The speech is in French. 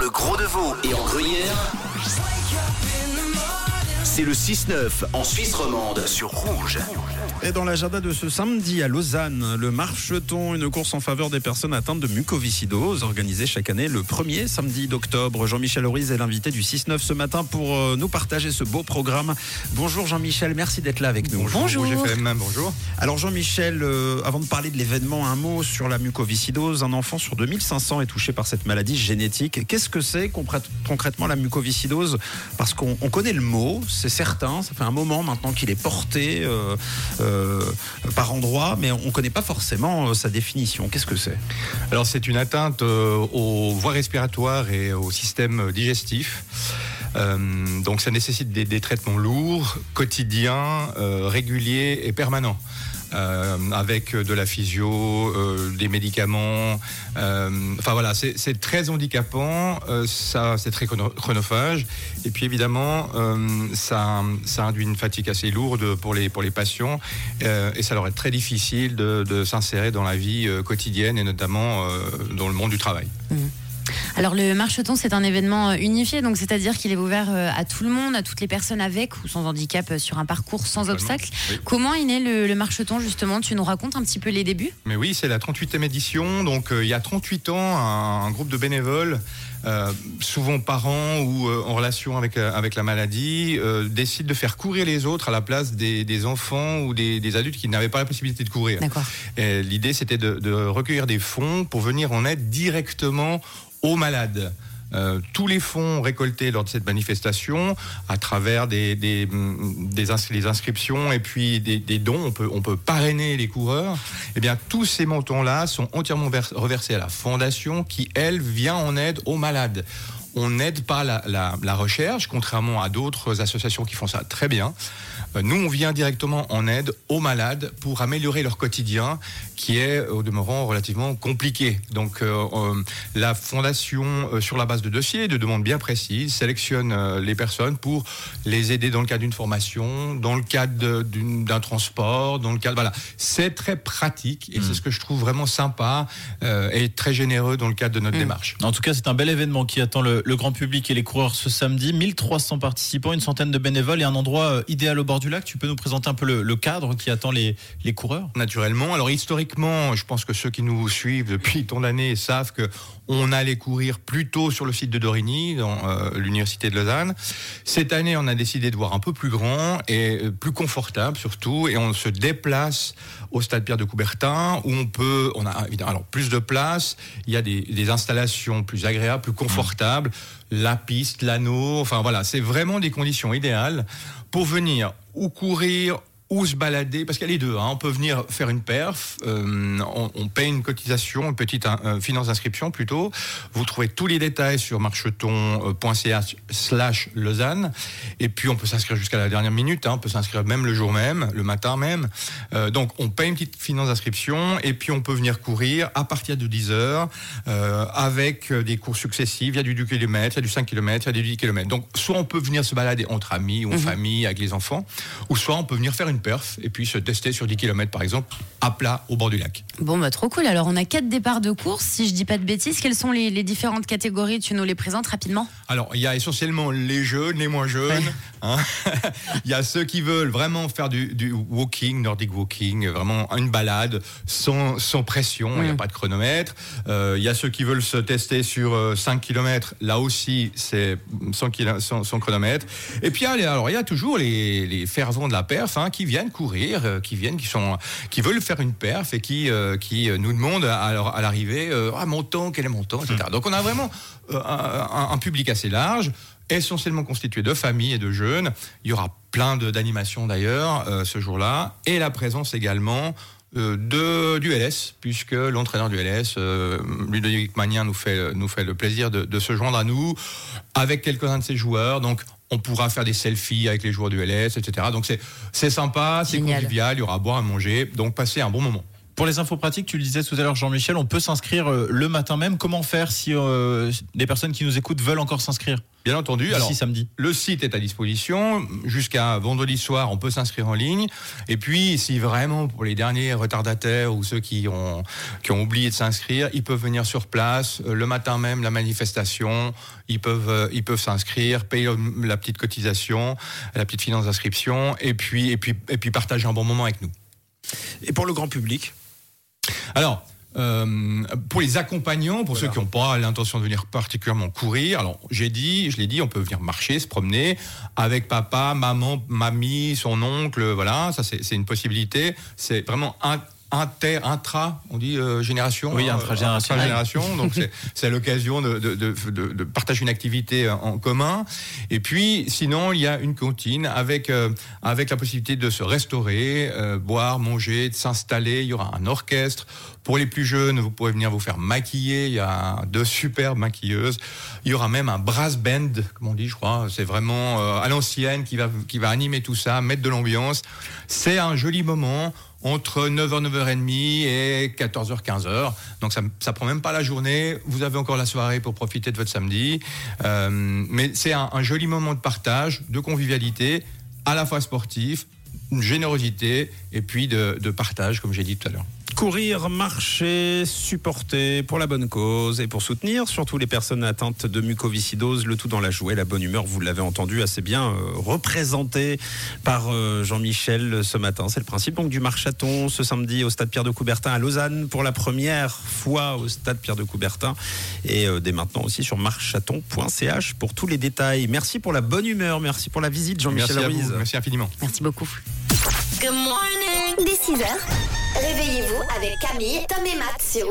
le Gros de Vaud et en Gruyère, c'est le 6-9 en Suisse romande sur Rouge. Et dans l'agenda de ce samedi à Lausanne, le marcheton, une course en faveur des personnes atteintes de mucoviscidose, organisée chaque année le premier samedi d'octobre. Jean-Michel Horis est l'invité du 6-9 ce matin pour euh, nous partager ce beau programme. Bonjour Jean-Michel, merci d'être là avec nous. Bonjour. bonjour. Alors Jean-Michel, euh, avant de parler de l'événement, un mot sur la mucoviscidose. Un enfant sur 2500 est touché par cette maladie génétique. Qu'est-ce que c'est concrètement la mucoviscidose? Parce qu'on connaît le mot, c'est certain, ça fait un moment maintenant qu'il est porté. Euh, euh, par endroit, mais on ne connaît pas forcément euh, sa définition. Qu'est-ce que c'est? Alors c'est une atteinte aux voies respiratoires et au système digestif. donc ça nécessite des, traitements lourds, quotidiens, réguliers et permanents. Euh, avec de la physio, euh, des médicaments. Euh, enfin voilà, c'est très handicapant, ça c'est très chronophage. Et puis évidemment, ça, ça induit une fatigue assez lourde pour les, pour les patients et ça leur est très difficile de, s'insérer dans la vie quotidienne et notamment dans le monde du travail. Mmh. Alors le marcheton, c'est un événement euh, unifié, donc c'est-à-dire qu'il est ouvert euh, à tout le monde, à toutes les personnes avec ou sans handicap euh, sur un parcours sans obstacle. Comment est né le, marcheton justement? Tu nous racontes un petit peu les débuts? Mais oui, c'est la 38e édition, donc il y a 38 ans, un, groupe de bénévoles. souvent parents ou en relation avec, avec la maladie, décident de faire courir les autres à la place des, enfants ou des, adultes qui n'avaient pas la possibilité de courir. L'idée, c'était de, de, recueillir des fonds pour venir en aide directement aux malades. Euh, tous les fonds récoltés lors de cette manifestation, à travers des, des, les inscriptions et puis des, dons, on peut, on peut parrainer les coureurs. Eh bien, tous ces montants-là sont entièrement reversés à la fondation qui, elle, vient en aide aux malades. On n'aide pas la, la, recherche, contrairement à d'autres associations qui font ça très bien. Euh, nous, on vient directement en aide aux malades pour améliorer leur quotidien, qui est au demeurant relativement compliqué. Donc, euh, euh, la fondation, sur la base de dossiers, de demandes bien précises, sélectionne les personnes pour les aider dans le cadre d'une formation, dans le cadre d'un transport, dans le cadre voilà, c'est très pratique et c'est mmh. ce que je trouve vraiment sympa et très généreux dans le cadre de notre mmh. démarche. En tout cas, c'est un bel événement qui attend le, grand public et les coureurs ce samedi. 1300 participants, une centaine de bénévoles et un endroit idéal au bord du lac. Tu peux nous présenter un peu le, cadre qui attend les, coureurs? Naturellement. Alors historiquement, je pense que ceux qui nous suivent depuis tant d'années savent que on allait courir plutôt sur le site de Dorigny, dans euh, l'université de Lausanne. Cette année, on a décidé de voir un peu plus grand et euh, plus confortable surtout, et on se déplace au stade Pierre de Coubertin où on peut, on a alors plus de place, il y a des, installations plus agréables, plus confortables, la piste, l'anneau, enfin voilà, c'est vraiment des conditions idéales pour venir ou courir ou se balader, parce qu'il y a les deux. Hein. On peut venir faire une perf, euh, on, paye une cotisation, une petite euh, finance d'inscription plutôt. Vous trouvez tous les détails sur marcheton.ca slash Lausanne. Et puis on peut s'inscrire jusqu'à la dernière minute, hein. on peut s'inscrire même le jour même, le matin même. Euh, donc on paye une petite finance d'inscription et puis on peut venir courir à partir de 10 heures avec des cours successifs. Il y a du 2 km, il y a du 5 km, il y a du 10 km. Donc soit on peut venir se balader entre amis ou en mhm. famille avec les enfants, ou soit on peut venir faire une perf et puis se tester sur 10 km par exemple à plat au bord du lac. Bon bah trop cool. Alors on a quatre départs de course. Si je dis pas de bêtises, quelles sont les, différentes catégories? Tu nous les présentes rapidement Alors il y a essentiellement les jeunes, les moins jeunes. Hein. il y a ceux qui veulent vraiment faire du, walking, nordic walking, vraiment une balade sans, sans pression. Il n'y a pas de chronomètre. Euh, il y a ceux qui veulent se tester sur 5 euh, km. Là aussi c'est sans, chronomètre. Et puis alors il y a toujours les, les fervents de la perf hein, qui viennent courir, euh, qui viennent, qui sont, qui veulent faire une perf et qui, euh, qui nous demandent à, à l'arrivée, euh, ah mon temps, quel est mon temps, etc. Hmm. Donc on a vraiment un, public assez large essentiellement constitué de familles et de jeunes. Il y aura plein d'animations d'ailleurs ce jour-là, et la présence également de, du LS, puisque l'entraîneur du LS, Ludovic Magnin, nous fait, nous fait le plaisir de, de, se joindre à nous avec quelques-uns de ses joueurs. Donc on pourra faire des selfies avec les joueurs du LS, etc. Donc c'est sympa, c'est convivial, il y aura à boire, à manger, donc passer un bon moment. Pour les infos pratiques, tu le disais tout à l'heure, Jean-Michel, on peut s'inscrire euh, le matin même. Comment faire si euh, les personnes qui nous écoutent veulent encore s'inscrire Bien entendu. Alors, samedi. le site est à disposition. Jusqu'à vendredi soir, on peut s'inscrire en ligne. Et puis, si vraiment, pour les derniers retardataires ou ceux qui ont, qui ont oublié de s'inscrire, ils peuvent venir sur place. Euh, Le matin même, la manifestation, ils peuvent euh, ils peuvent s'inscrire, payer la petite cotisation, la petite finance d'inscription, et puis, et, puis, et puis partager un bon moment avec nous. Et pour le grand public Alors, euh, pour les accompagnants, pour ceux qui n'ont pas l'intention de venir particulièrement courir, alors j'ai dit, je l'ai dit, on peut venir marcher, se promener avec papa, maman, mamie, son oncle, voilà, ça c'est c'est une possibilité. C'est vraiment un inter, intra, on dit euh, génération. Oui, intragénérationnel. intragénération. donc c'est- c'est l'occasion de, de, de, de- de partager une activité en commun. Et puis sinon, il y a une cantine avec euh, avec la possibilité de se restaurer, euh, boire, manger, de s'installer. Il y aura un orchestre. Pour les plus jeunes, vous pourrez venir vous faire maquiller. Il y a deux superbes maquilleuses. Il y aura même un brass band, comme on dit, je crois. C'est vraiment euh, à l'ancienne qui va qui va animer tout ça, mettre de l'ambiance. C'est un joli moment entre 9h, 9h30 et 14h, 15h. Donc ça, ça prend même pas la journée. Vous avez encore la soirée pour profiter de votre samedi. Euh, mais c'est un, un joli moment de partage, de convivialité, à la fois sportif, une générosité et puis de, de partage, comme j'ai dit tout à l'heure. Courir, marcher, supporter pour la bonne cause et pour soutenir surtout les personnes atteintes de mucoviscidose, le tout dans la joie, la bonne humeur, vous l'avez entendu assez bien euh, représenté par euh, Jean-Michel ce matin. C'est le principe donc du marchaton ce samedi au stade Pierre de Coubertin à Lausanne pour la première fois au stade Pierre de Coubertin et euh, dès maintenant aussi sur marchaton.ch pour tous les détails. Merci pour la bonne humeur, merci pour la visite Jean-Michel Merci à vous, Ruiz. merci infiniment. Merci beaucoup. Dès 6h, réveillez-vous avec Camille, Tom et Matt sur